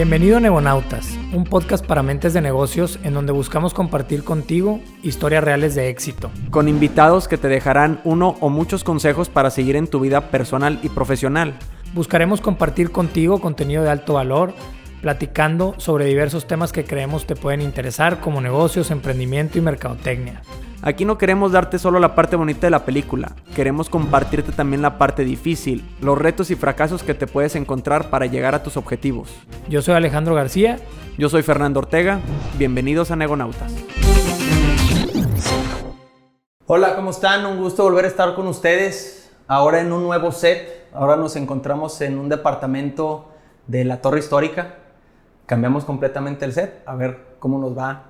Bienvenido a Nebonautas, un podcast para mentes de negocios en donde buscamos compartir contigo historias reales de éxito. Con invitados que te dejarán uno o muchos consejos para seguir en tu vida personal y profesional. Buscaremos compartir contigo contenido de alto valor, platicando sobre diversos temas que creemos te pueden interesar como negocios, emprendimiento y mercadotecnia. Aquí no queremos darte solo la parte bonita de la película, queremos compartirte también la parte difícil, los retos y fracasos que te puedes encontrar para llegar a tus objetivos. Yo soy Alejandro García. Yo soy Fernando Ortega. Bienvenidos a Negonautas. Hola, ¿cómo están? Un gusto volver a estar con ustedes. Ahora en un nuevo set. Ahora nos encontramos en un departamento de la Torre Histórica. Cambiamos completamente el set. A ver cómo nos va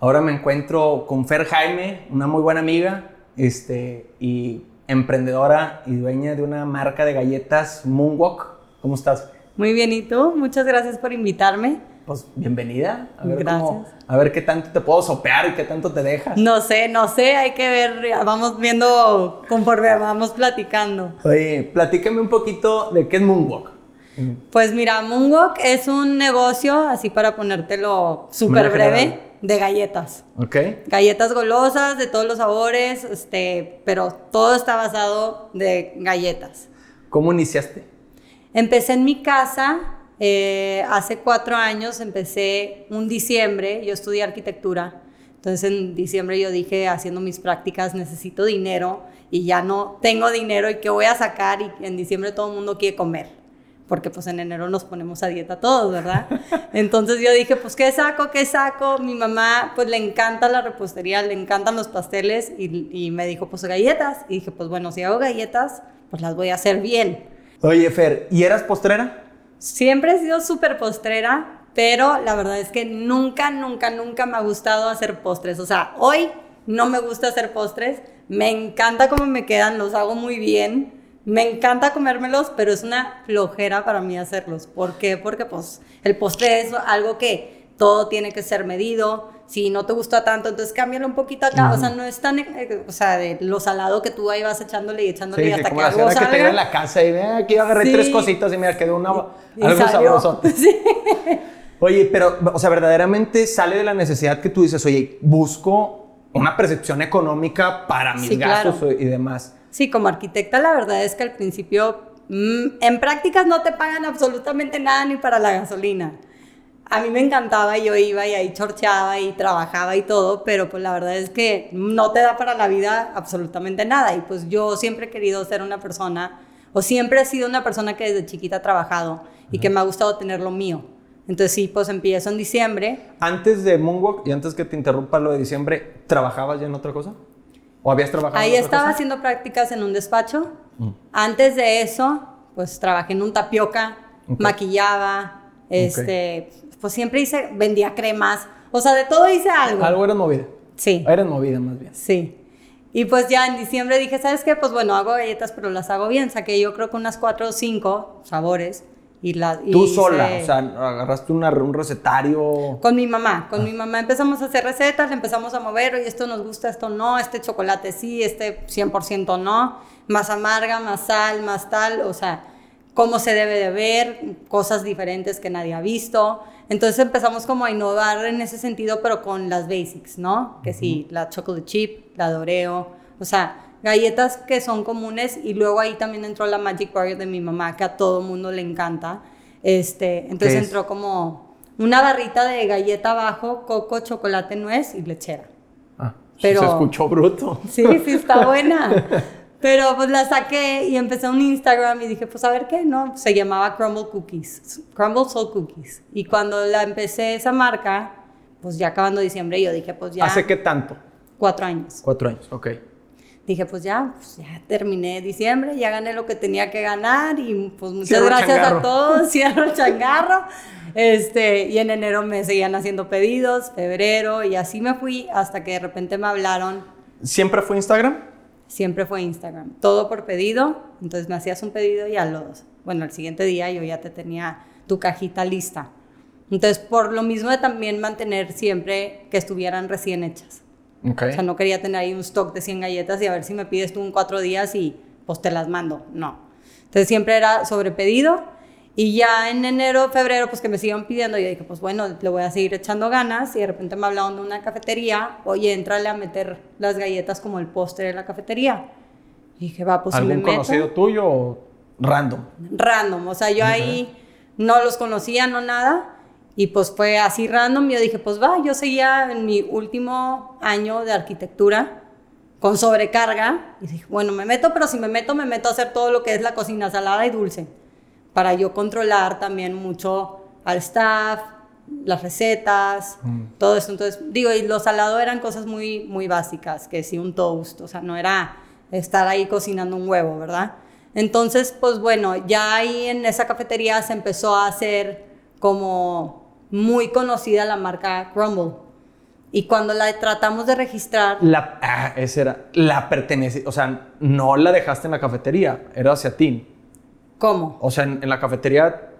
Ahora me encuentro con Fer Jaime, una muy buena amiga este, y emprendedora y dueña de una marca de galletas Moonwalk. ¿Cómo estás? Muy bien, ¿y tú? Muchas gracias por invitarme. Pues bienvenida. A ver gracias. a ver qué tanto te puedo sopear y qué tanto te dejas. No sé, no sé, hay que ver, vamos viendo conforme vamos platicando. Oye, platícame un poquito de qué es Moonwalk. Pues mira, Moonwalk es un negocio, así para ponértelo súper breve de galletas. Ok. Galletas golosas de todos los sabores, este, pero todo está basado de galletas. ¿Cómo iniciaste? Empecé en mi casa eh, hace cuatro años, empecé un diciembre, yo estudié arquitectura, entonces en diciembre yo dije, haciendo mis prácticas, necesito dinero y ya no tengo dinero y qué voy a sacar y en diciembre todo el mundo quiere comer porque pues en enero nos ponemos a dieta todos, ¿verdad? Entonces yo dije, pues ¿qué saco? ¿Qué saco? Mi mamá pues le encanta la repostería, le encantan los pasteles y, me dijo, pues galletas. Y dije, pues bueno, si hago galletas, pues las voy a hacer bien. Oye, Fer, ¿y eras postrera? Siempre he sido súper postrera, pero la verdad es que nunca, nunca, nunca me ha gustado hacer postres. O sea, hoy no me gusta hacer postres, me encanta cómo me quedan, los hago muy bien me encanta comérmelos, pero es una flojera para mí hacerlos. ¿Por qué? Porque pues el postre es algo que todo tiene que ser medido. Si no te gusta tanto, entonces cámbialo un poquito acá. O sea, no es tan, eh, o sea, de lo salado que tú ahí vas echándole y echándole sí, hasta como que algo salga. que te en la casa y ve, aquí agarré tres cositas y mira, quedó una, algo sabroso. Sí. Oye, pero, o sea, verdaderamente sale de la necesidad que tú dices, oye, busco una percepción económica para mis gastos y demás. Sí, como arquitecta la verdad es que al principio mm, en prácticas no te pagan absolutamente nada ni para la gasolina. A mí me encantaba, yo iba y ahí chorcheaba y trabajaba y todo, pero pues la verdad es que no te da para la vida absolutamente nada. Y pues yo siempre he querido ser una persona, o siempre he sido una persona que desde chiquita ha trabajado y que me ha gustado tener lo mío. Entonces sí, pues empiezo en diciembre. Antes de Moonwalk y antes que te interrumpa lo de diciembre, ¿trabajabas ya en otra cosa? ¿O habías trabajado? Ahí estaba haciendo prácticas en un despacho. Mm. Antes de eso, pues trabajé en un tapioca, maquillaba, este, pues siempre hice, vendía cremas, o sea, de todo hice algo. Algo eres movida. Sí. Eres movida más bien. Sí. Y pues ya en diciembre dije, ¿sabes qué? Pues bueno, hago galletas, pero las hago bien. Saqué yo creo que unas cuatro o cinco sabores. Tú sola, o sea, agarraste un recetario. Con mi mamá, con mi mamá empezamos a hacer recetas, le empezamos a mover, oye, esto nos gusta, esto no, este chocolate sí, este 100% no, más amarga, más sal, más tal, o sea, cómo se debe de ver, cosas diferentes que nadie ha visto. Entonces empezamos como a innovar en ese sentido, pero con las basics, ¿no? Que sí, la chocolate chip, la doreo, o sea, galletas que son comunes y luego ahí también entró la Magic Bar de mi mamá que a todo mundo le encanta. Este, entonces entró como una barrita de galleta abajo, coco, chocolate, nuez y lechera. Ah, Pero, se escuchó bruto. Sí, sí, está buena. Pero pues la saqué y empecé un Instagram y dije, pues a ver qué, ¿no? Se llamaba Crumble Cookies, Crumble Soul Cookies. Y cuando la empecé esa marca, pues ya acabando diciembre, yo dije, pues ya... ¿Hace qué tanto? Cuatro años. Cuatro años, ok dije, pues ya, pues ya terminé diciembre, ya gané lo que tenía que ganar y pues muchas gracias a todos, cierro el changarro. Este, y en enero me seguían haciendo pedidos, febrero, y así me fui hasta que de repente me hablaron. ¿Siempre fue Instagram? Siempre fue Instagram, todo por pedido, entonces me hacías un pedido y a los, bueno, al siguiente día yo ya te tenía tu cajita lista. Entonces, por lo mismo de también mantener siempre que estuvieran recién hechas. O sea, no quería tener ahí un stock de 100 galletas y a ver si me pides tú en cuatro días y pues te las mando. No. Entonces siempre era sobre pedido Y ya en enero, febrero, pues que me sigan pidiendo, yo dije, pues bueno, le voy a seguir echando ganas. Y de repente me hablaron de una cafetería, oye, entrale a meter las galletas como el póster en la cafetería. Y dije, va, pues si me ¿Algún meto. conocido tuyo o random? Random, o sea, yo ahí no los conocía, no nada. Y pues fue así random. Yo dije, pues va, yo seguía en mi último año de arquitectura con sobrecarga. Y dije, bueno, me meto, pero si me meto, me meto a hacer todo lo que es la cocina salada y dulce. Para yo controlar también mucho al staff, las recetas, todo eso. Entonces, digo, y lo salado eran cosas muy, muy básicas, que sí, un toast, o sea, no era estar ahí cocinando un huevo, ¿verdad? Entonces, pues bueno, ya ahí en esa cafetería se empezó a hacer como muy conocida la marca Crumble. Y cuando la tratamos de registrar, La, ah, esa era. La pertenece. O sea, no la dejaste en la cafetería, era hacia ti. ¿cómo? O sea, en, en la cafetería,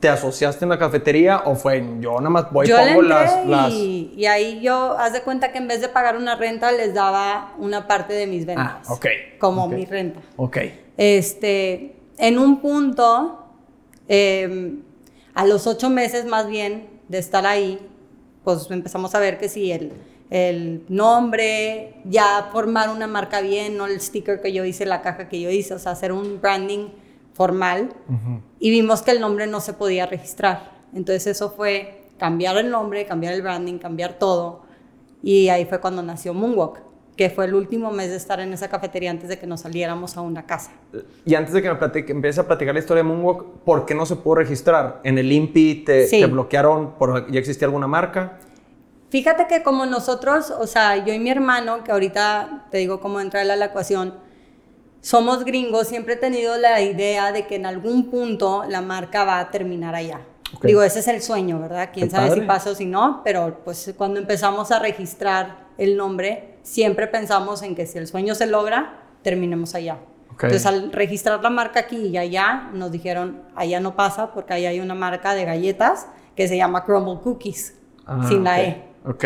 ¿te asociaste en la cafetería o fue en, yo nada más voy yo pongo las, las. y, y ahí yo, haz de cuenta que en vez de pagar una renta, les daba una parte de mis ventas. Ah, ok, Como mi renta. Ok. Este, en un punto, eh, a los ocho meses más bien de estar ahí, pues empezamos a ver que sí, el, el nombre, ya formar una marca bien, no el sticker que yo hice, la caja que yo hice, o sea, hacer un branding formal. Y vimos que el nombre no se podía registrar. Entonces eso fue cambiar el nombre, cambiar el branding, cambiar todo. Y ahí fue cuando nació Moonwalk, que fue el último mes de estar en esa cafetería antes de que nos saliéramos a una casa. Y antes de que me platique, a platicar la historia de Moonwalk, ¿por qué no se pudo registrar? ¿En el INPI te, Sí. te bloquearon por ya existía alguna marca? Fíjate que como nosotros, o sea, yo y mi hermano, que ahorita te digo cómo entra a la ecuación, somos gringos, siempre he tenido la idea de que en algún punto la marca va a terminar allá. Ok. Digo, ese es el sueño, ¿verdad? Quién Qué sabe si pasa o si no, pero pues cuando empezamos a registrar el nombre, siempre pensamos en que si el sueño se logra, terminemos allá. Ok. Entonces, al registrar la marca aquí y allá, nos dijeron, allá no pasa porque allá hay una marca de galletas que se llama Crumble Cookies, Ah, sin la. E. Ok.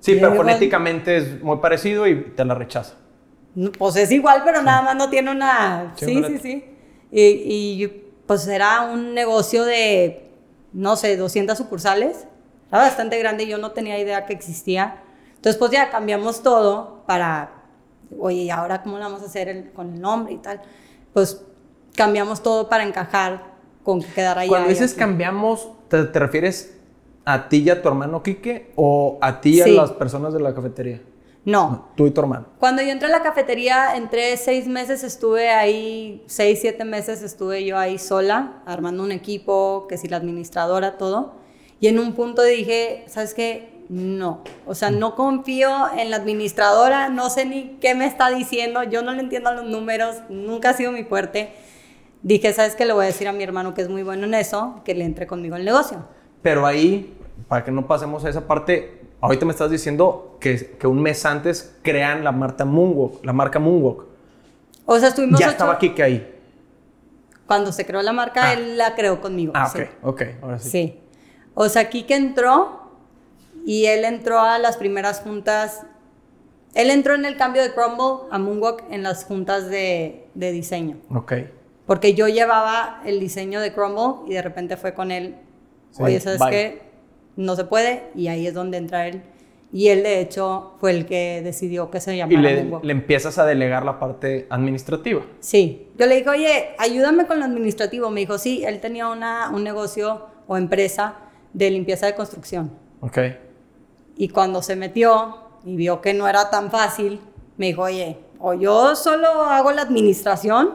Sí, Y pero fonéticamente es muy parecido y te la rechaza. Pues es igual, pero nada más no tiene una... Sí, Sí, sí, sí. Y, y, pues era un negocio de, no sé, 200 sucursales. Era bastante grande y yo no tenía idea que existía. Entonces, pues ya cambiamos todo para, oye, ¿y ahora cómo lo vamos a hacer el- con el nombre y tal? Pues cambiamos todo para encajar con que quedara allá. Cuando dices cambiamos, ¿te, te refieres a ti y a tu hermano Quique o a ti y a las personas de la cafetería? No, Tú y tu hermano. Cuando yo entré a la cafetería, entré seis meses, estuve ahí, seis, siete meses estuve yo ahí sola, armando un equipo, que si la administradora, todo. Y en un punto dije, ¿sabes qué? No. O sea, no confío en la administradora, no sé ni qué me está diciendo, yo no le entiendo a los números, nunca ha sido mi fuerte. Dije, ¿sabes qué? Le voy a decir a mi hermano que es muy bueno en eso, que le entre conmigo el negocio. Pero ahí, para que no pasemos a esa parte, ahorita me estás diciendo que, que un mes antes crean la marca Moonwalk, la marca Moonwalk. O sea, estuvimos Ya ocho- estaba Quique ahí. Cuando se creó la marca, Ah. él la creó conmigo. Ah, sí. ok, ok, ahora sí. Sí. O sea, Kike entró y él entró a las primeras juntas. Él entró en el cambio de Crumble a Moonwalk en las juntas de, de diseño. Ok. Porque yo llevaba el diseño de Crumble y de repente fue con él. Sí, Oye, ¿sabes qué? No se puede. Y ahí es donde entra él. Y él, de hecho, fue el que decidió que se Y llamara le, Moonwalk. le empiezas a delegar la parte administrativa. Sí, yo le dije, oye, ayúdame con lo administrativo. Me dijo, sí, él tenía una, un negocio o empresa de limpieza de construcción. Ok. Y cuando se metió y vio que no era tan fácil, me dijo, oye, o yo solo hago la administración,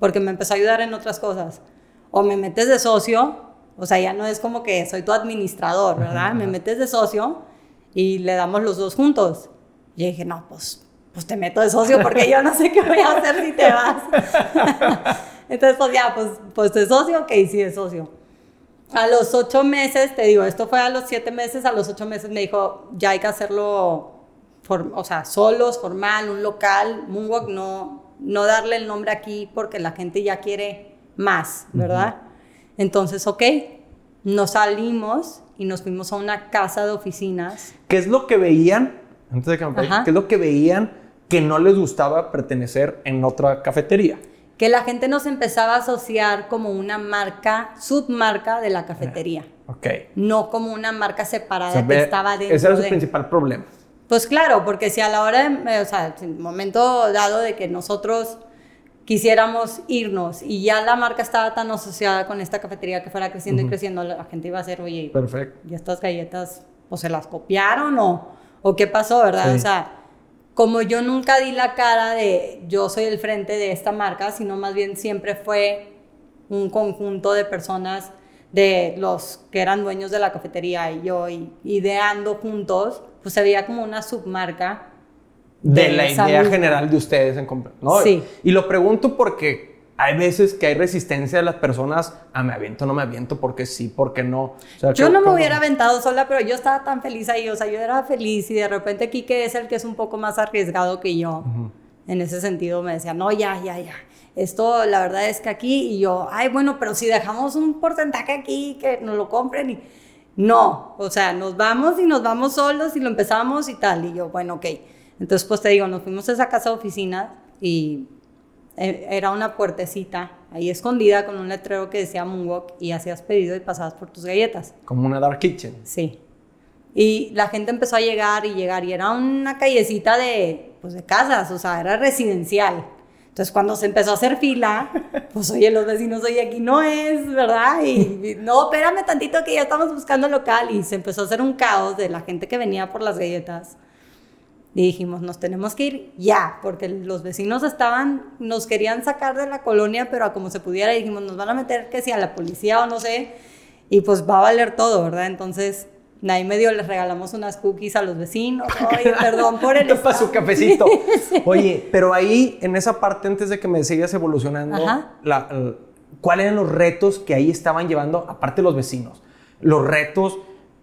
porque me empezó a ayudar en otras cosas, o me metes de socio, o sea, ya no es como que soy tu administrador, ¿verdad? Me metes de socio y le damos los dos juntos. Y dije, no, pues, pues te meto de socio porque yo no sé qué voy a hacer si te vas. Entonces, pues ya, pues, pues de socio, ok, sí, de socio. A los ocho meses, te digo, esto fue a los siete meses, a los ocho meses me dijo, ya hay que hacerlo, for- o sea, solos, formal, un local, Moonwalk, no, no darle el nombre aquí porque la gente ya quiere más, ¿verdad? Entonces, ok, nos salimos y nos fuimos a una casa de oficinas. ¿Qué es lo que veían, antes de que me qué es lo que veían que no les gustaba pertenecer en otra cafetería? Que la gente nos empezaba a asociar como una marca, submarca de la cafetería. Ok. No como una marca separada O sea, que estaba dentro ese era su de... principal problema. Pues claro, porque si a la hora, de, eh, o sea, en el momento dado de que nosotros quisiéramos irnos y ya la marca estaba tan asociada con esta cafetería que fuera creciendo y creciendo, la gente iba a ser, oye, Perfecto. ¿y estas galletas o se las copiaron o, o qué pasó, verdad? Sí. O sea, como yo nunca di la cara de yo soy el frente de esta marca, sino más bien siempre fue un conjunto de personas de los que eran dueños de la cafetería y yo y, ideando juntos, pues se veía como una submarca de la idea misma. general de ustedes en comprar. ¿no? Sí. Y lo pregunto porque hay veces que hay resistencia de las personas a me aviento, no me aviento, porque sí, porque no. O sea, Yo ¿cómo- no me cómo? hubiera aventado sola, pero yo estaba tan feliz ahí, o sea, yo era feliz y de repente Kike es el que es un poco más arriesgado que yo. En ese sentido me decía, no, ya, ya, ya. Esto, la verdad es que aquí, y yo, ay, bueno, pero si dejamos un porcentaje aquí, que nos lo compren y... No, o sea, nos vamos y nos vamos solos y lo empezamos y tal. Y yo, bueno, ok. Entonces, pues te digo, nos fuimos a esa casa de oficina y era una puertecita ahí escondida con un letrero que decía Moonwalk y hacías pedido y pasabas por tus galletas. Como una dark kitchen. Sí. Y la gente empezó a llegar y llegar y era una callecita de, pues, de casas, o sea, era residencial. Entonces cuando se empezó a hacer fila, pues oye, los vecinos, oye, aquí no es, ¿verdad? Y, y, no, espérame tantito que ya estamos buscando local y se empezó a hacer un caos de la gente que venía por las galletas. Y dijimos, nos tenemos que ir ya, porque los vecinos estaban, nos querían sacar de la colonia, pero a como se pudiera, dijimos, nos van a meter que si a la policía o no sé, y pues va a valer todo, ¿verdad? Entonces, ahí medio les regalamos unas cookies a los vecinos, oye, perdón por el... Para su estado". cafecito. Sí. Oye, pero ahí, en esa parte, antes de que me sigas evolucionando, Ajá. la- el- ¿cuáles eran los retos que ahí estaban llevando, aparte los vecinos? Los retos,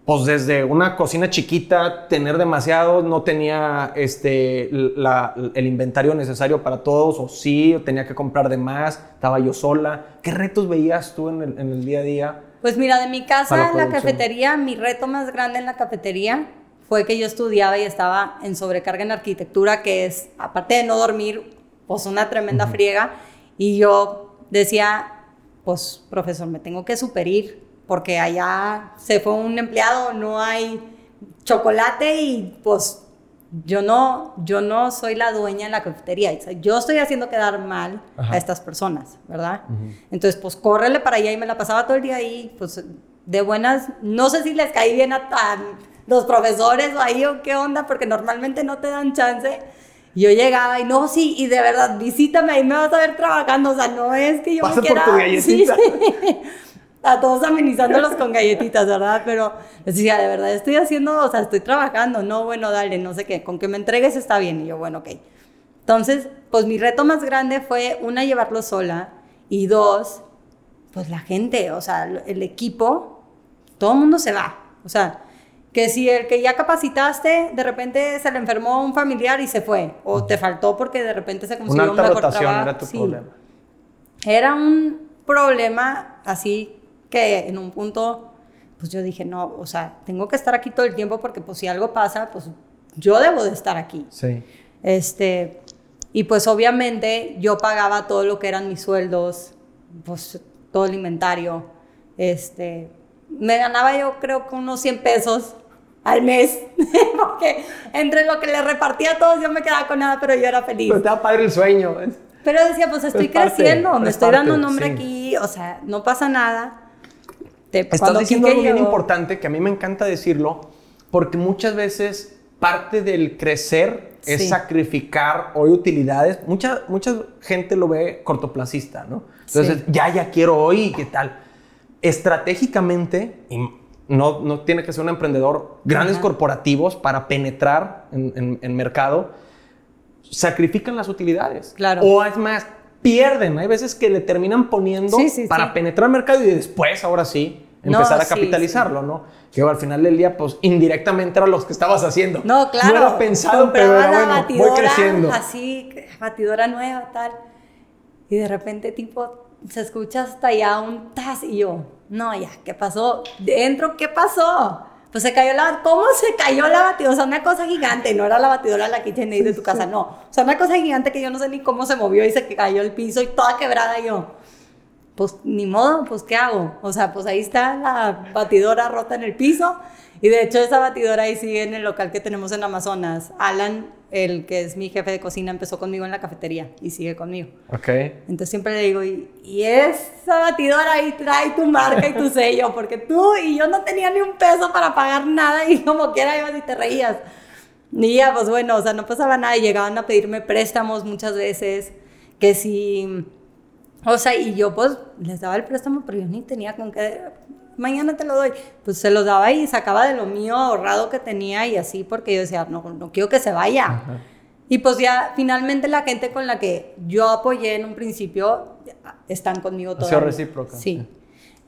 pues desde una cocina chiquita, tener demasiado, no tenía este, la- el inventario necesario para todos, o sí, o tenía que comprar de más, estaba yo sola. ¿Qué retos veías tú en el, en el día a día? Pues mira, de mi casa la en la cafetería, mi reto más grande en la cafetería fue que yo estudiaba y estaba en sobrecarga en arquitectura, que es, aparte de no dormir, pues una tremenda friega. Y yo decía, pues profesor, me tengo que superir, porque allá se fue un empleado, no hay chocolate y pues yo no, yo no soy la dueña de la cafetería. Yo estoy haciendo quedar mal Ajá. a estas personas, ¿verdad? Entonces, pues córrele para allá y me la pasaba todo el día ahí, pues de buenas, no sé si les caí bien a tan los profesores o ahí o qué onda, porque normalmente no te dan chance. Yo llegaba y no, sí, y de verdad, visítame, ahí me vas a ver trabajando, o sea, no es que yo Pasa me por quiera... tu sí, galletita. sí. A todos amenizándolos con galletitas, ¿verdad? Pero les decía, de verdad, estoy haciendo, o sea, estoy trabajando, no, bueno, dale, no sé qué, con que me entregues está bien. Y yo, bueno, ok. Entonces, pues mi reto más grande fue, una, llevarlo sola, y dos, pues la gente, o sea, el equipo, todo el mundo se va. O sea, que si el que ya capacitaste, de repente se le enfermó un familiar y se fue, o te faltó porque de repente se Una consiguió un alta mejor rotación trabajo. era tu Sí. problema. Era un problema así que en un punto, pues yo dije, no, o sea, tengo que estar aquí todo el tiempo porque pues si algo pasa, pues yo debo de estar aquí. Sí. Este, y pues obviamente yo pagaba todo lo que eran mis sueldos, pues todo el inventario. Este, me ganaba yo creo que unos 100 pesos al mes, porque entre lo que le repartía a todos yo me quedaba con nada, pero yo era feliz. Pero estaba padre el sueño. Pero decía, pues estoy Es parte, creciendo, me es estoy dando un parte, nombre sí. aquí, o sea, no pasa nada. Te- Estás diciendo algo bien importante que a mí me encanta decirlo, porque muchas veces parte del crecer es sacrificar hoy utilidades. Mucha, mucha gente lo ve cortoplacista, ¿no? Entonces, Sí. ya, ya quiero hoy, ¿qué tal? Estratégicamente, y no, no tiene que ser un emprendedor, grandes Ajá. corporativos para penetrar en, en- en mercado, sacrifican las utilidades. Claro. O es más, pierden. Hay veces que le terminan poniendo Sí, sí, para sí. penetrar el mercado y después, ahora sí, No, empezar a sí, capitalizarlo, ¿no? Que al final del día, pues indirectamente eran los que estabas haciendo. No, claro. No era pensado, pero era bueno, voy batidora creciendo. Así, batidora nueva, tal. Y de repente, tipo, se escucha hasta allá un tas y yo, no, ya, ¿qué pasó? Dentro, ¿qué pasó? Pues se cayó la, ¿cómo se cayó la batidora? O sea, una cosa gigante, no era la batidora la KitchenAid de tu casa, no. O sea, una cosa gigante que yo no sé ni cómo se movió y se cayó el piso y toda quebrada yo. Pues ni modo, pues ¿qué hago? O sea, pues ahí está la batidora rota en el piso y de hecho esa batidora ahí sigue en el local que tenemos en Amazonas. Alan el que es mi jefe de cocina, empezó conmigo en la cafetería y sigue conmigo. Ok. Entonces siempre le digo, y, esa batidora ahí trae tu marca y tu sello, porque tú y yo no tenía ni un peso para pagar nada y como quiera ibas y te reías. Y ya, pues bueno, o sea, no pasaba nada y llegaban a pedirme préstamos muchas veces, que si... O sea, y yo pues les daba el préstamo, pero yo ni tenía con qué mañana te lo doy. Pues se los daba y sacaba de lo mío ahorrado que tenía y así, porque yo decía, no, no quiero que se vaya. Y pues ya finalmente la gente con la que yo apoyé en un principio están conmigo todavía. Ha recíproca. Sí.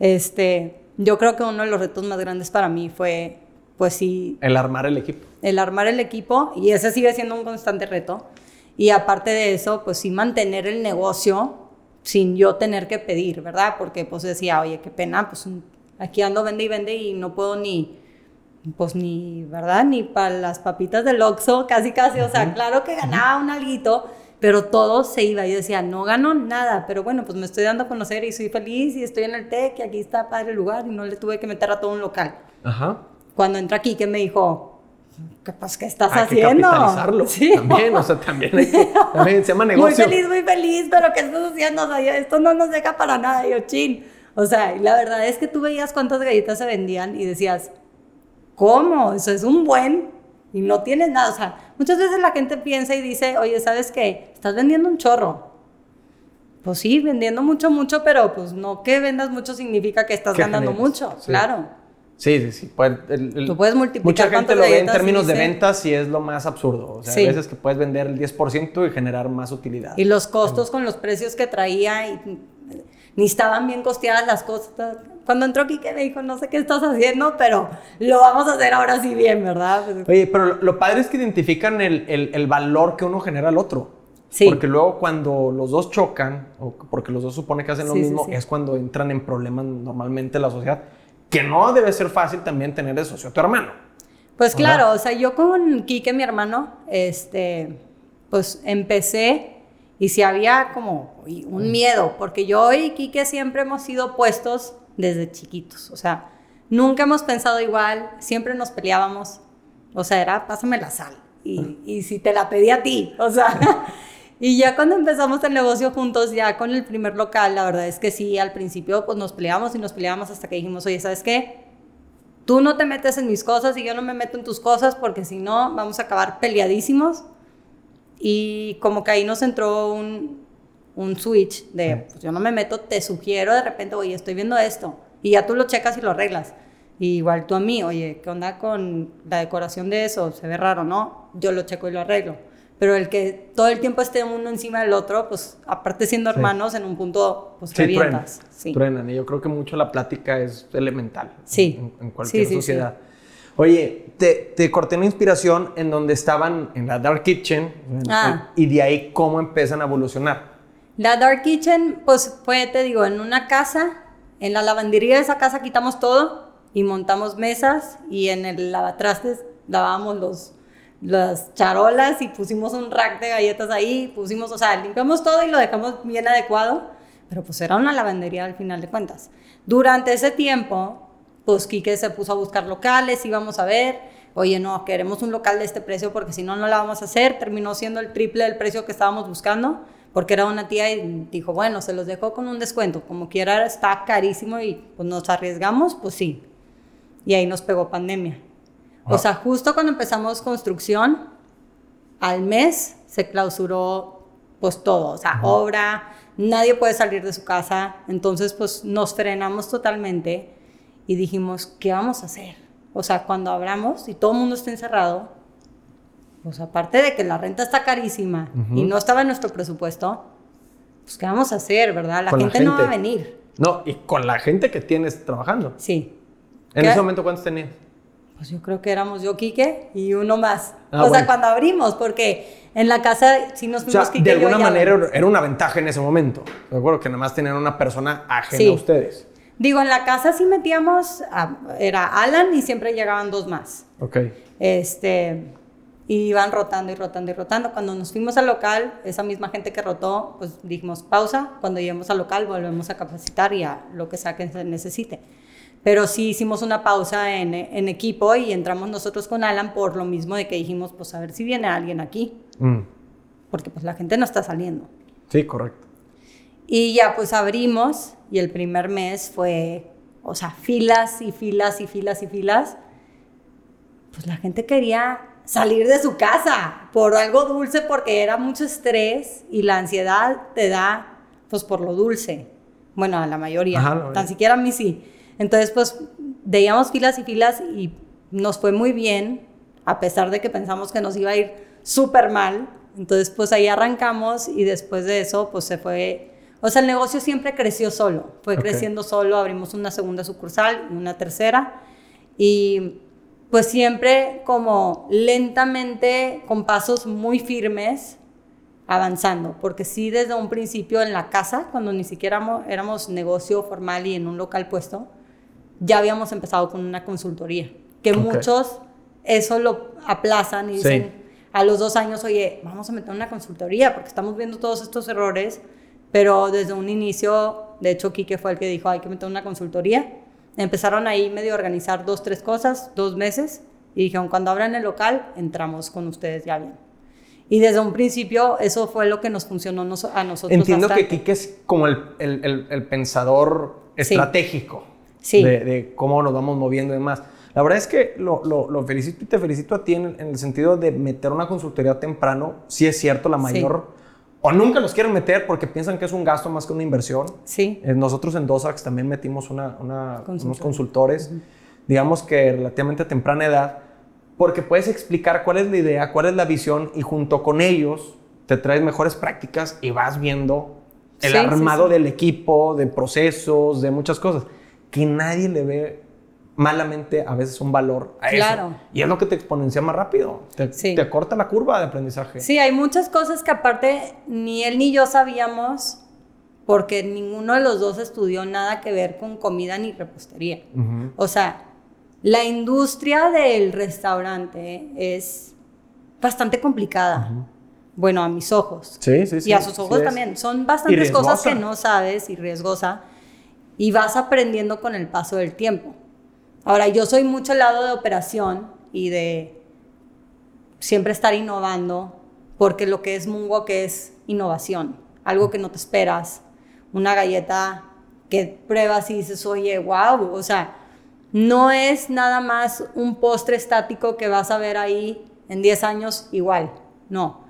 Este, yo creo que uno de los retos más grandes para mí fue, pues sí. El armar el equipo. El armar el equipo y ese sigue siendo un constante reto. Y aparte de eso, pues sí mantener el negocio sin yo tener que pedir, ¿verdad? Porque pues decía, oye, qué pena, pues Aquí ando vende y vende y no puedo ni, pues ni, ¿verdad? Ni para las papitas del Oxxo, casi casi, o sea, claro que ganaba un alguito, pero todo se iba. Yo decía, no gano nada, pero bueno, pues me estoy dando a conocer y soy feliz y estoy en el TEC y aquí está padre el lugar y no le tuve que meter a todo un local. Ajá. Cuando entra aquí, que me dijo, ¿qué, pues, ¿qué estás hay haciendo? Que capitalizarlo. Sí. También, o sea, también, también se llama negocio. Muy feliz, muy feliz, pero ¿qué estás haciendo? O sea, esto no nos deja para nada. yo, chin. O sea, la verdad es que tú veías cuántas galletas se vendían y decías, ¿cómo? Eso es un buen y no tienes nada. O sea, muchas veces la gente piensa y dice, oye, ¿sabes qué? Estás vendiendo un chorro. Pues sí, vendiendo mucho, mucho, pero pues no que vendas mucho significa que estás ganando mucho, claro. Sí, sí, sí. Pues, Tú puedes multiplicar Mucha gente lo ve en términos de ventas y es lo más absurdo. O sea, a veces que puedes vender el 10% y generar más utilidad. Y los costos con los precios que traía y ni estaban bien costeadas las cosas. Cuando entró Kike me dijo, no sé qué estás haciendo, pero lo vamos a hacer ahora sí bien, ¿verdad? Pues, Oye, pero lo, padre es que identifican el, el, valor que uno genera al otro. Sí. Porque luego cuando los dos chocan, o porque los dos supone que hacen lo mismo, es cuando entran en problemas normalmente la sociedad. Que no debe ser fácil también tener de socio a tu hermano. Pues claro, o sea, yo con Kike, mi hermano, este, pues empecé y si había como un miedo, porque yo y Quique siempre hemos sido puestos desde chiquitos, o sea, nunca hemos pensado igual, siempre nos peleábamos, o sea, era pásame la sal, y, y si te la pedí a ti, o sea, y ya cuando empezamos el negocio juntos, ya con el primer local, la verdad es que sí, al principio pues nos peleábamos y nos peleábamos hasta que dijimos, oye, ¿sabes qué? Tú no te metes en mis cosas y yo no me meto en tus cosas porque si no vamos a acabar peleadísimos y como que ahí nos entró un, un switch de, pues yo no me meto, te sugiero de repente, oye, estoy viendo esto. Y ya tú lo checas y lo arreglas. igual tú a mí, oye, ¿qué onda con la decoración de eso? Se ve raro, ¿no? Yo lo checo y lo arreglo. Pero el que todo el tiempo esté uno encima del otro, pues aparte siendo hermanos, en un punto, pues sí, revientas. Sí, truenan. Y yo creo que mucho la plática es elemental. Sí. En, cualquier sociedad. Oye, te, te, corté una inspiración en donde estaban en la Dark Kitchen ah. y de ahí cómo empiezan a evolucionar. La Dark Kitchen, pues fue, te digo, en una casa, en la lavandería de esa casa quitamos todo y montamos mesas y en el lavatrastes lavábamos los, las charolas y pusimos un rack de galletas ahí, pusimos, o sea, limpiamos todo y lo dejamos bien adecuado, pero pues era una lavandería al final de cuentas. Durante ese tiempo pues Quique se puso a buscar locales, íbamos a ver, oye, no, queremos un local de este precio porque si no, no la vamos a hacer. Terminó siendo el triple del precio que estábamos buscando, porque era una tía y dijo, bueno, se los dejó con un descuento, como quiera está carísimo y pues nos arriesgamos, pues sí. Y ahí nos pegó pandemia. O sea, justo cuando empezamos construcción, al mes se clausuró pues todo, o sea, obra, nadie puede salir de su casa, entonces pues nos frenamos totalmente y dijimos, ¿qué vamos a hacer? O sea, cuando abramos y todo el mundo está encerrado, pues aparte de que la renta está carísima y no estaba en nuestro presupuesto, pues ¿qué vamos a hacer, verdad? La, gente, no va a venir. No, y con la gente que tienes trabajando. Sí. ¿En ese momento cuántos tenías? Pues yo creo que éramos yo, Quique, y uno más. Ah, o sea, cuando abrimos, porque en la casa sí nos fuimos o sea, De alguna manera era una ventaja en ese momento. Me acuerdo que nada más tenían una persona ajena a ustedes. Digo, en la casa sí metíamos, era Alan y siempre llegaban dos más. Ok. Este, y iban rotando y rotando y rotando. Cuando nos fuimos al local, esa misma gente que rotó, pues dijimos pausa. Cuando lleguemos al local, volvemos a capacitar y a lo que sea que se necesite. Pero sí hicimos una pausa en, en equipo y entramos nosotros con Alan por lo mismo de que dijimos, pues a ver si viene alguien aquí. Mm. Porque pues la gente no está saliendo. Sí, correcto. Y ya pues abrimos y el primer mes fue, o sea, filas y filas y filas y filas. Pues la gente quería salir de su casa por algo dulce porque era mucho estrés y la ansiedad te da pues por lo dulce. Bueno, a la mayoría, tan siquiera a mí sí. Entonces pues veíamos filas y filas y nos fue muy bien, a pesar de que pensamos que nos iba a ir súper mal. Entonces pues ahí arrancamos y después de eso pues se fue o sea, el negocio siempre creció solo, fue creciendo solo, abrimos una segunda sucursal, una tercera, y pues siempre como lentamente, con pasos muy firmes, avanzando, porque sí desde un principio en la casa, cuando ni siquiera éramos negocio formal y en un local puesto, ya habíamos empezado con una consultoría, que muchos eso lo aplazan y dicen a los dos años, oye, vamos a meter una consultoría porque estamos viendo todos estos errores pero desde un inicio, de hecho, Quique fue el que dijo, hay que meter una consultoría. Empezaron ahí medio a organizar dos, tres cosas, dos meses, y dijeron, cuando abran el local, entramos con ustedes ya bien. Y desde un principio eso fue lo que nos funcionó a nosotros. Entiendo que Quique es como el, el, el, pensador estratégico sí. De, de, cómo nos vamos moviendo y demás. La verdad es que lo, lo, lo felicito y te felicito a ti en, en, el sentido de meter una consultoría temprano. Sí es cierto, la mayor o nunca los quieren meter porque piensan que es un gasto más que una inversión. Sí. Eh, nosotros en Dosax también metimos una, unos consultores, digamos que relativamente a temprana edad, porque puedes explicar cuál es la idea, cuál es la visión y junto con ellos te traes mejores prácticas y vas viendo el armado del equipo, de procesos, de muchas cosas, que nadie le ve malamente a veces un valor a claro. eso. Y es lo que te exponencia más rápido. Te, te corta la curva de aprendizaje. Sí, hay muchas cosas que aparte ni él ni yo sabíamos porque ninguno de los dos estudió nada que ver con comida ni repostería. O sea, la industria del restaurante es bastante complicada. Bueno, a mis ojos. Sí, sí, sí. Y a sus ojos también. Son bastantes cosas que no sabes y riesgosa. Y vas aprendiendo con el paso del tiempo. Ahora, yo soy mucho al lado de operación y de siempre estar innovando, porque lo que es Moonwalk es innovación, algo que no te esperas, una galleta que pruebas y dices, oye, wow, o sea, no es nada más un postre estático que vas a ver ahí en 10 años igual, no.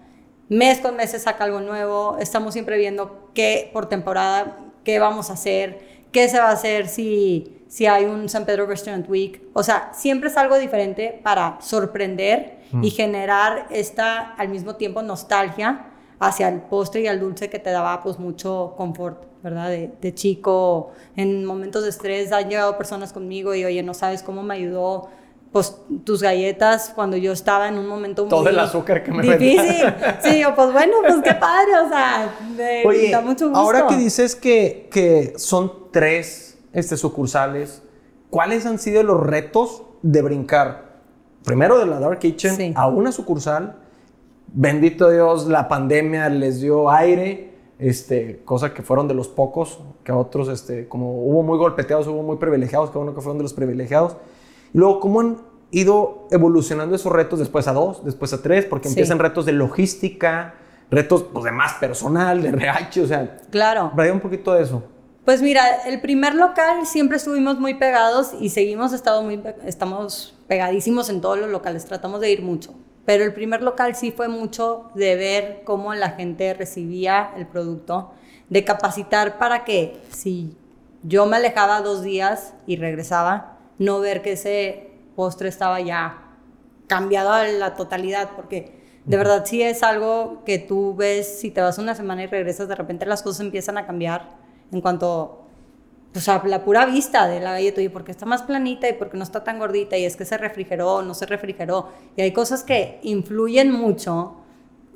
Mes con mes se saca algo nuevo, estamos siempre viendo qué por temporada, qué vamos a hacer, qué se va a hacer si si hay un San Pedro Restaurant Week. O sea, siempre es algo diferente para sorprender y mm. generar esta, al mismo tiempo, nostalgia hacia el postre y al dulce que te daba pues mucho confort, ¿verdad? De, chico, en momentos de estrés han llegado personas conmigo y, oye, no sabes cómo me ayudó pues tus galletas cuando yo estaba en un momento muy todo el azúcar que me difícil sí yo pues bueno pues qué padre o sea me da mucho gusto ahora que dices que, que son tres este, sucursales, ¿cuáles han sido los retos de brincar primero de la Dark Kitchen a una sucursal? Bendito Dios, la pandemia les dio aire, este, cosa que fueron de los pocos, que a otros, este, como hubo muy golpeteados, hubo muy privilegiados, que uno que fueron de los privilegiados. Y luego, ¿cómo han ido evolucionando esos retos después a dos, después a tres? Porque empiezan retos de logística, retos pues, de más personal, de RH, o sea. Claro. un poquito de eso. Pues mira, el primer local siempre estuvimos muy pegados y seguimos estado muy, estamos pegadísimos en todos los locales, tratamos de ir mucho. Pero el primer local sí fue mucho de ver cómo la gente recibía el producto, de capacitar para que si yo me alejaba dos días y regresaba, no ver que ese postre estaba ya cambiado a la totalidad, porque de verdad sí es algo que tú ves, si te vas una semana y regresas, de repente las cosas empiezan a cambiar en cuanto pues, a la pura vista de la galleta, y porque está más planita y porque no está tan gordita, y es que se refrigeró, no se refrigeró. Y hay cosas que influyen mucho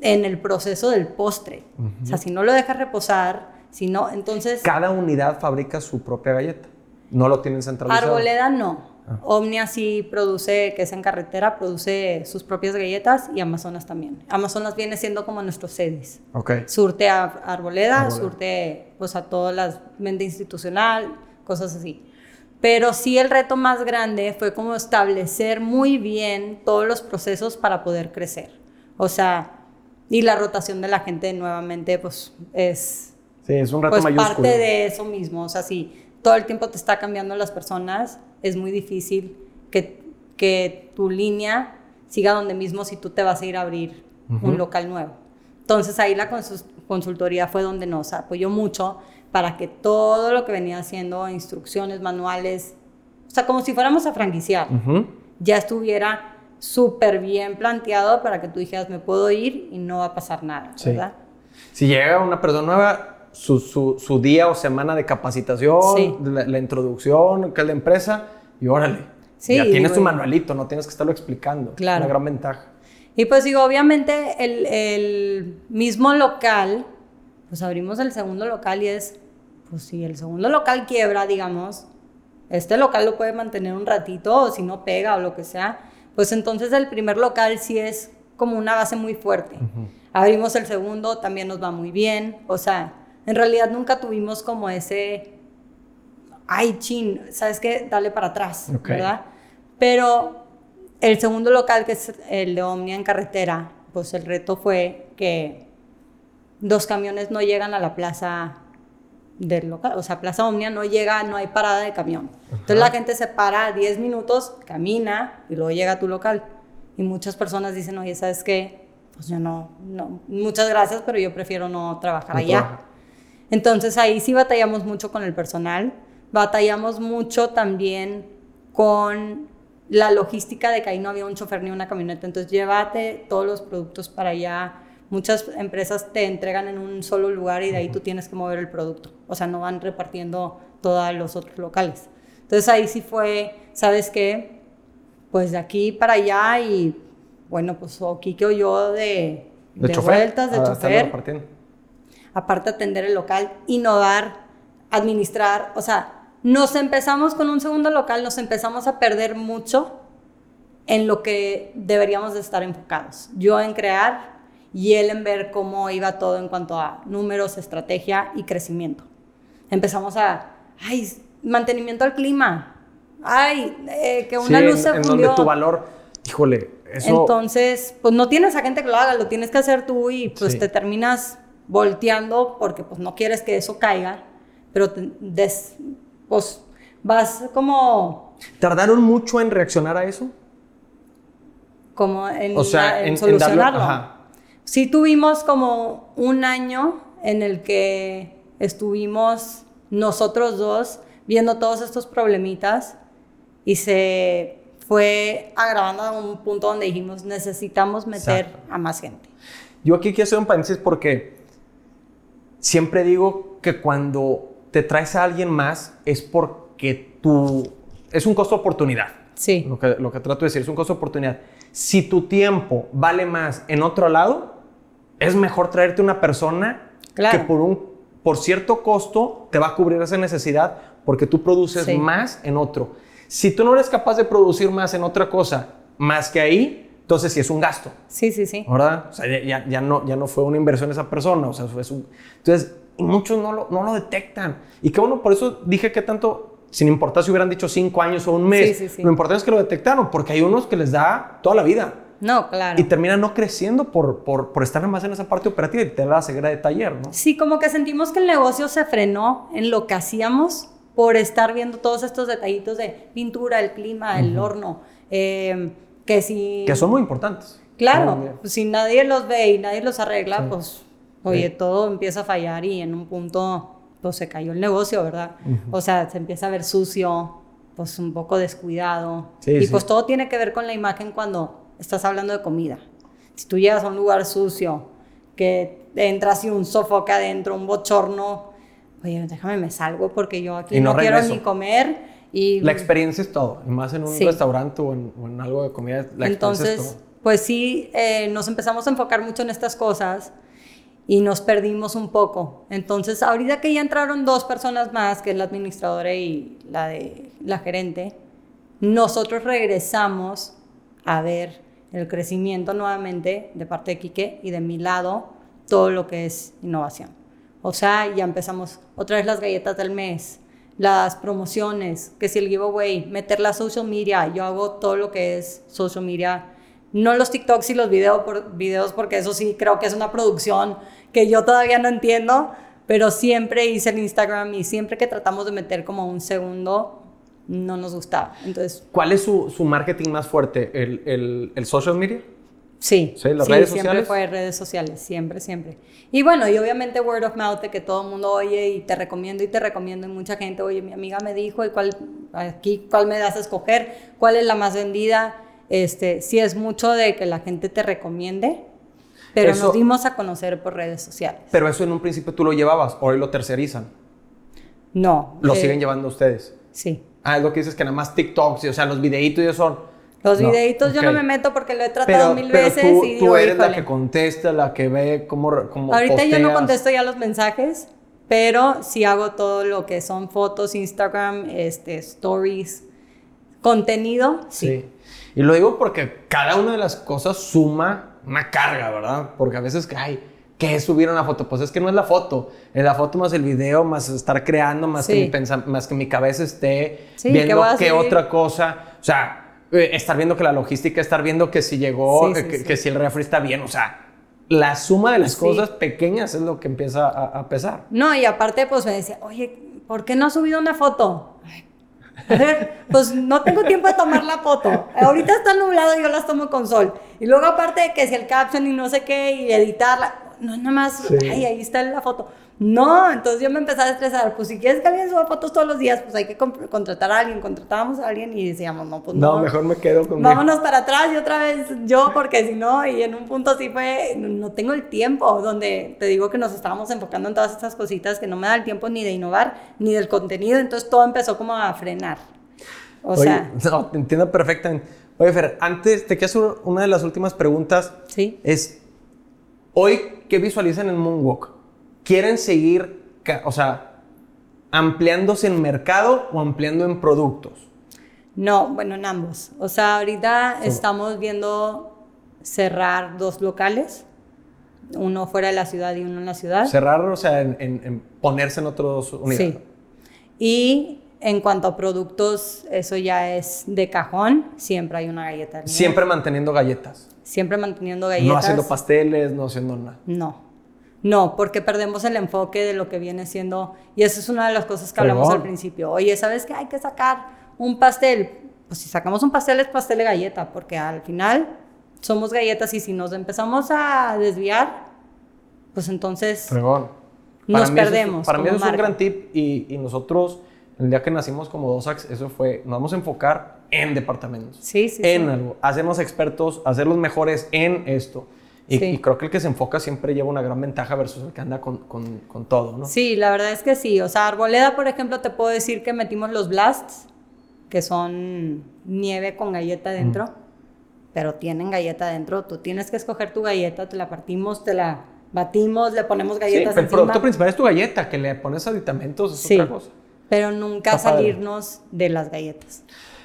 en el proceso del postre. O sea, si no lo dejas reposar, si no, entonces... Cada unidad fabrica su propia galleta. ¿No lo tienen centralizado? Arboleda no. Ah. Omnia sí produce, que es en carretera, produce sus propias galletas y Amazonas también. Amazonas viene siendo como nuestro sedes. Okay. Surte a Arboleda, surte pues a todas las mente institucional, cosas así. Pero sí el reto más grande fue como establecer muy bien todos los procesos para poder crecer. O sea, y la rotación de la gente nuevamente pues es... Sí, es un reto pues, parte de eso mismo. O sea, sí, todo el tiempo te está cambiando las personas, es muy difícil que, que tu línea siga donde mismo si tú te vas a ir a abrir un local nuevo. Entonces ahí la consultoría fue donde nos apoyó mucho para que todo lo que venía haciendo, instrucciones, manuales, o sea, como si fuéramos a franquiciar, ya estuviera súper bien planteado para que tú dijeras, me puedo ir y no va a pasar nada, ¿verdad? Si llega una persona nueva, su, su, día o semana de capacitación, la, introducción, que es la empresa, y órale. ya tienes tu manualito, no tienes que estarlo explicando. Claro. Una gran ventaja. Y pues digo, obviamente el, el, mismo local, pues abrimos el segundo local y es, pues si el segundo local quiebra, digamos, este local lo puede mantener un ratito, o si no pega o lo que sea, pues entonces el primer local sí es como una base muy fuerte. Abrimos el segundo, también nos va muy bien, o sea, en realidad nunca tuvimos como ese, ay, chin, ¿sabes qué? Dale para atrás, ¿verdad? Pero el segundo local, que es el de Omnia en carretera, pues el reto fue que dos camiones no llegan a la plaza del local, o sea, Plaza Omnia no llega, no hay parada de camión. Entonces la gente se para 10 minutos, camina y luego llega a tu local. Y muchas personas dicen, oye, ¿sabes qué? Pues yo no, no muchas gracias, pero yo prefiero no trabajar allá. Entonces ahí sí batallamos mucho con el personal, batallamos mucho también con la logística de que ahí no había un chofer ni una camioneta, entonces llévate todos los productos para allá. Muchas empresas te entregan en un solo lugar y de ahí tú tienes que mover el producto, o sea, no van repartiendo todos los otros locales. Entonces ahí sí fue, ¿sabes qué? Pues de aquí para allá y bueno, pues o Kike o yo de, de, vueltas, de chofer aparte atender el local, innovar, administrar, o sea, nos empezamos con un segundo local, nos empezamos a perder mucho en lo que deberíamos de estar enfocados. Yo en crear y él en ver cómo iba todo en cuanto a números, estrategia y crecimiento. Empezamos a, ay, mantenimiento al clima, ay, eh, que una luz se en, en donde tu valor, híjole, eso... Entonces, pues no tienes a gente que lo haga, lo tienes que hacer tú y pues te terminas volteando porque pues no quieres que eso caiga, pero pues vas como... ¿Tardaron mucho en reaccionar a eso? Como en, solucionarlo. sí tuvimos como un año en el que estuvimos nosotros dos viendo todos estos problemitas y se fue agravando a un punto donde dijimos necesitamos meter a más gente. Yo aquí quiero hacer un paréntesis porque siempre digo que cuando te traes a alguien más es porque tú... Es un costo de oportunidad. Sí. Lo que, lo que trato de decir es un costo oportunidad. Si tu tiempo vale más en otro lado, es mejor traerte una persona que por, un, por cierto costo te va a cubrir esa necesidad porque tú produces más en otro. Si tú no eres capaz de producir más en otra cosa más que ahí, entonces sí es un gasto. Sí, sí, sí. ¿Verdad? O sea, ya, ya, no, ya no fue una inversión esa persona, o sea, fue un... Entonces, muchos no lo, no lo detectan. Y que bueno, por eso dije que tanto, sin importar si hubieran dicho cinco años o un mes, sí, sí, sí. lo importante es que lo detectaron, porque hay unos que les da toda la vida. No, claro. Y terminan no creciendo por, por, por estar más en esa parte operativa y tener la ceguera de taller, ¿no? Sí, como que sentimos que el negocio se frenó en lo que hacíamos por estar viendo todos estos detallitos de pintura, el clima, el horno. Eh, que si... Que son muy importantes. Claro, si nadie los ve y nadie los arregla, pues, oye, todo empieza a fallar y en un punto, pues se cayó el negocio, ¿verdad? O sea, se empieza a ver sucio, pues un poco descuidado. y pues todo tiene que ver con la imagen cuando estás hablando de comida. Si tú llegas a un lugar sucio, que entras y un sofá adentro, un bochorno, oye, déjame me salgo porque yo aquí no, quiero ni comer la experiencia es todo, más en un restaurante o en, algo de comida, la Entonces, experiencia es todo. pues sí, eh, nos empezamos a enfocar mucho en estas cosas y nos perdimos un poco. Entonces, ahorita que ya entraron dos personas más, que es la administradora y la de la gerente, nosotros regresamos a ver el crecimiento nuevamente de parte de Quique y de mi lado todo lo que es innovación. O sea, ya empezamos otra vez las galletas del mes, las promociones, que si el giveaway, meter la social media, yo hago todo lo que es social media, no los TikToks y los video videos, porque eso sí creo que es una producción que yo todavía no entiendo, pero siempre hice el Instagram y siempre que tratamos de meter como un segundo, no nos gustaba. Entonces, ¿Cuál es su, su marketing más fuerte? ¿El, el, el social media? Sí, Sí, las redes siempre sociales. fue redes sociales, siempre, siempre. Y bueno, y obviamente word of mouth, de que todo el mundo oye y te recomiendo y te recomiendo y mucha gente, oye, mi amiga me dijo y cuál, aquí, cuál me das a escoger, cuál es la más vendida. Este, sí es mucho de que la gente te recomiende, pero Eso- nos dimos a conocer por redes sociales. Pero eso en un principio tú lo llevabas, hoy lo tercerizan. No. Lo eh, siguen llevando ustedes. Sí. Ah, es lo que dices que nada más TikToks, o sea, los videitos y eso son. Los No, videitos yo no me meto porque lo he tratado Pero, mil pero veces tú, y tú digo, eres la "Híjole". que contesta, la que ve cómo, cómo Ahorita yo no posteas. contesto ya los mensajes, pero sí hago todo lo que son fotos, Instagram, este, stories, contenido, sí. Sí. Y lo digo porque cada una de las cosas suma una carga, ¿verdad? Porque a veces, que, ay, ¿qué es subir una foto? Pues es que no es la foto. Es la foto más el video, más estar creando, más, que, Sí. mi pensa- más que mi cabeza esté Sí, ¿qué viendo qué subir? otra cosa. O sea, eh, estar viendo que la logística, estar viendo que si llegó, Sí, sí, eh, que, sí. que si el refri está bien. O sea, la suma de las Sí. cosas pequeñas es lo que empieza a, a pesar. No, y aparte, pues me decía, oye, ¿por qué no has subido una foto? A ver, pues no tengo tiempo de tomar la foto. Ahorita está nublado y yo las tomo con sol. Y luego aparte de que si el caption y no sé qué y editarla, no nada más, Sí. ay, ahí está la foto. No, entonces yo me empecé a estresar. Pues si quieres que alguien suba fotos todos los días, pues hay que contratar a alguien. Contratábamos a alguien y decíamos, no, pues no. No, mejor me quedo con Vámonos para atrás y otra vez yo, porque si no, y en un punto sí fue, no, no tengo el tiempo, donde te digo que nos estábamos enfocando en todas estas cositas que no me da el tiempo ni de innovar, ni del contenido, entonces todo empezó como a frenar. O Oye, sea, no, te entiendo perfectamente. Oye, Fer, antes te quiero hacer una de las últimas preguntas. sí. Es, hoy, ¿qué visualizan en Moonwalk? ¿Quieren seguir, o sea, ampliándose en mercado o ampliando en productos? No, bueno, en ambos. O sea, ahorita estamos viendo cerrar dos locales, uno fuera de la ciudad y uno en la ciudad. Cerrar, o sea, en, en- en ponerse en otros unidades. Sí. Y en cuanto a productos, eso ya es de cajón. Siempre hay una galleta. Siempre manteniendo galletas. Siempre manteniendo galletas. No haciendo pasteles, no haciendo nada. No. No, porque perdemos el enfoque de lo que viene siendo. Y esa es una de las cosas que hablamos al principio. Oye, ¿sabes qué? Hay que sacar un pastel. Pues si sacamos un pastel, es pastel de galleta, porque al final somos galletas y si nos empezamos a desviar, pues entonces nos eso es- perdemos. para mí eso es un gran tip y, y nosotros, el día que nacimos como Dosax, eso fue, nos vamos a enfocar en departamentos. Sí, sí, en sí. algo, hacernos expertos, hacerlos mejores en esto. Y, Sí. y creo que el que se enfoca siempre lleva una gran ventaja versus el que anda con, con- con todo, ¿no? Sí, la verdad es que sí. O sea, Arboleda, por ejemplo, te puedo decir que metimos los blasts, que son nieve con galleta dentro, pero tienen galleta dentro. Tú tienes que escoger tu galleta, te la partimos, te la batimos, le ponemos Sí, galletas pero el encima, producto principal es tu galleta, que le pones aditamentos es Sí. otra cosa. pero nunca Está padre. salirnos de las galletas.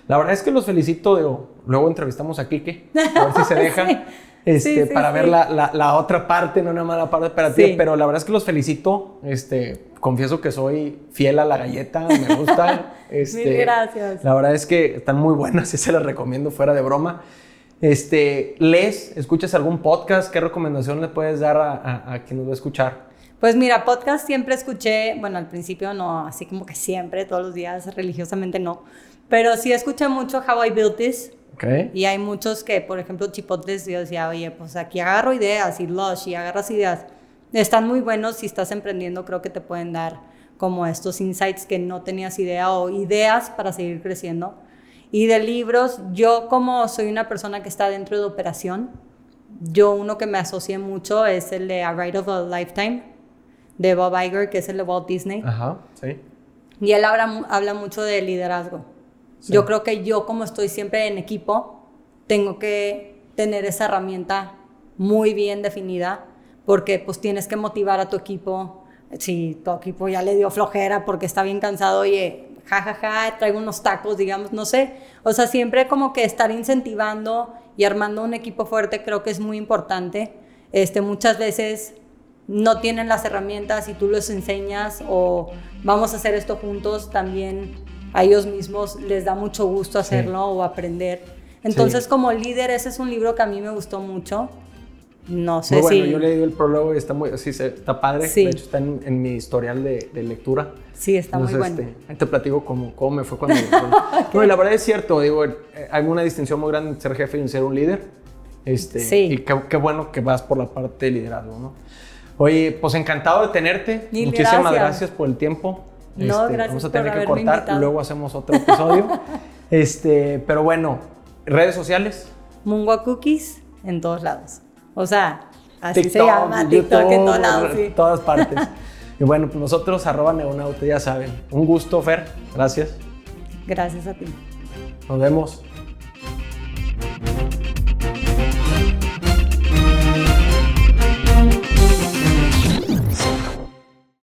La verdad es que los felicito, digo, luego entrevistamos a Kike, a ver si se deja, Sí. Este, Sí, sí, para sí. ver la, la- la otra parte, no nada más la parte operativa, pero la verdad es que los felicito, este, confieso que soy fiel a la galleta, me gusta. este, Mil gracias. La verdad es que están muy buenas y se las recomiendo fuera de broma. Este, ¿lees, escuchas algún podcast? ¿Qué recomendación le puedes dar a, a- a quien nos va a escuchar? Pues mira, podcast siempre escuché, bueno, al principio no, así como que siempre, todos los días, religiosamente no, pero sí escuché mucho How I Built This, ¿Ok? Y hay muchos que, por ejemplo, Chipotles, yo decía, oye, pues aquí agarro ideas y Lush y agarras ideas. Están muy buenos si estás emprendiendo, creo que te pueden dar como estos insights que no tenías idea o ideas para seguir creciendo. Y de libros, yo como soy una persona que está dentro de operación, yo uno que me asocié mucho es el de A Ride of a Lifetime de Bob Iger, que es el de Walt Disney. Ajá, sí. Y él habla, habla mucho de liderazgo. Yo creo que yo, como estoy siempre en equipo, tengo que tener esa herramienta muy bien definida porque pues tienes que motivar a tu equipo. Si tu equipo ya le dio flojera porque está bien cansado, oye, jajaja, traigo unos tacos, digamos, no sé. O sea, siempre como que estar incentivando y armando un equipo fuerte creo que es muy importante. Este, muchas veces no tienen las herramientas y tú les enseñas o vamos a hacer esto juntos, también a ellos mismos les da mucho gusto hacerlo o aprender. Entonces, como líder, ese es un libro que a mí me gustó mucho. No sé muy bueno, si... yo leí el prólogo y está muy, sí, está padre. Sí. De hecho, está en, en mi historial de, de lectura. Sí, está muy Entonces, bueno. este, te platico cómo, cómo me fue cuando... cuando- no, y la verdad es cierto, digo, eh, hay una distinción muy grande entre ser jefe y ser un líder. Este, Sí. Y qué, qué bueno que vas por la parte de liderazgo, ¿no? Oye, pues encantado de tenerte. Mil Muchísimas gracias. gracias. por el tiempo. No, Este, gracias Vamos a por tener que cortar, invitado. luego hacemos otro episodio. este, pero bueno, redes sociales. Mungo Cookies en todos lados. O sea, así se TikTok, llama, TikTok en todos lados, sí. todas partes. y bueno, pues nosotros, arroba neonauta, ya saben. Un gusto, Fer. Gracias. Gracias a ti. Nos vemos.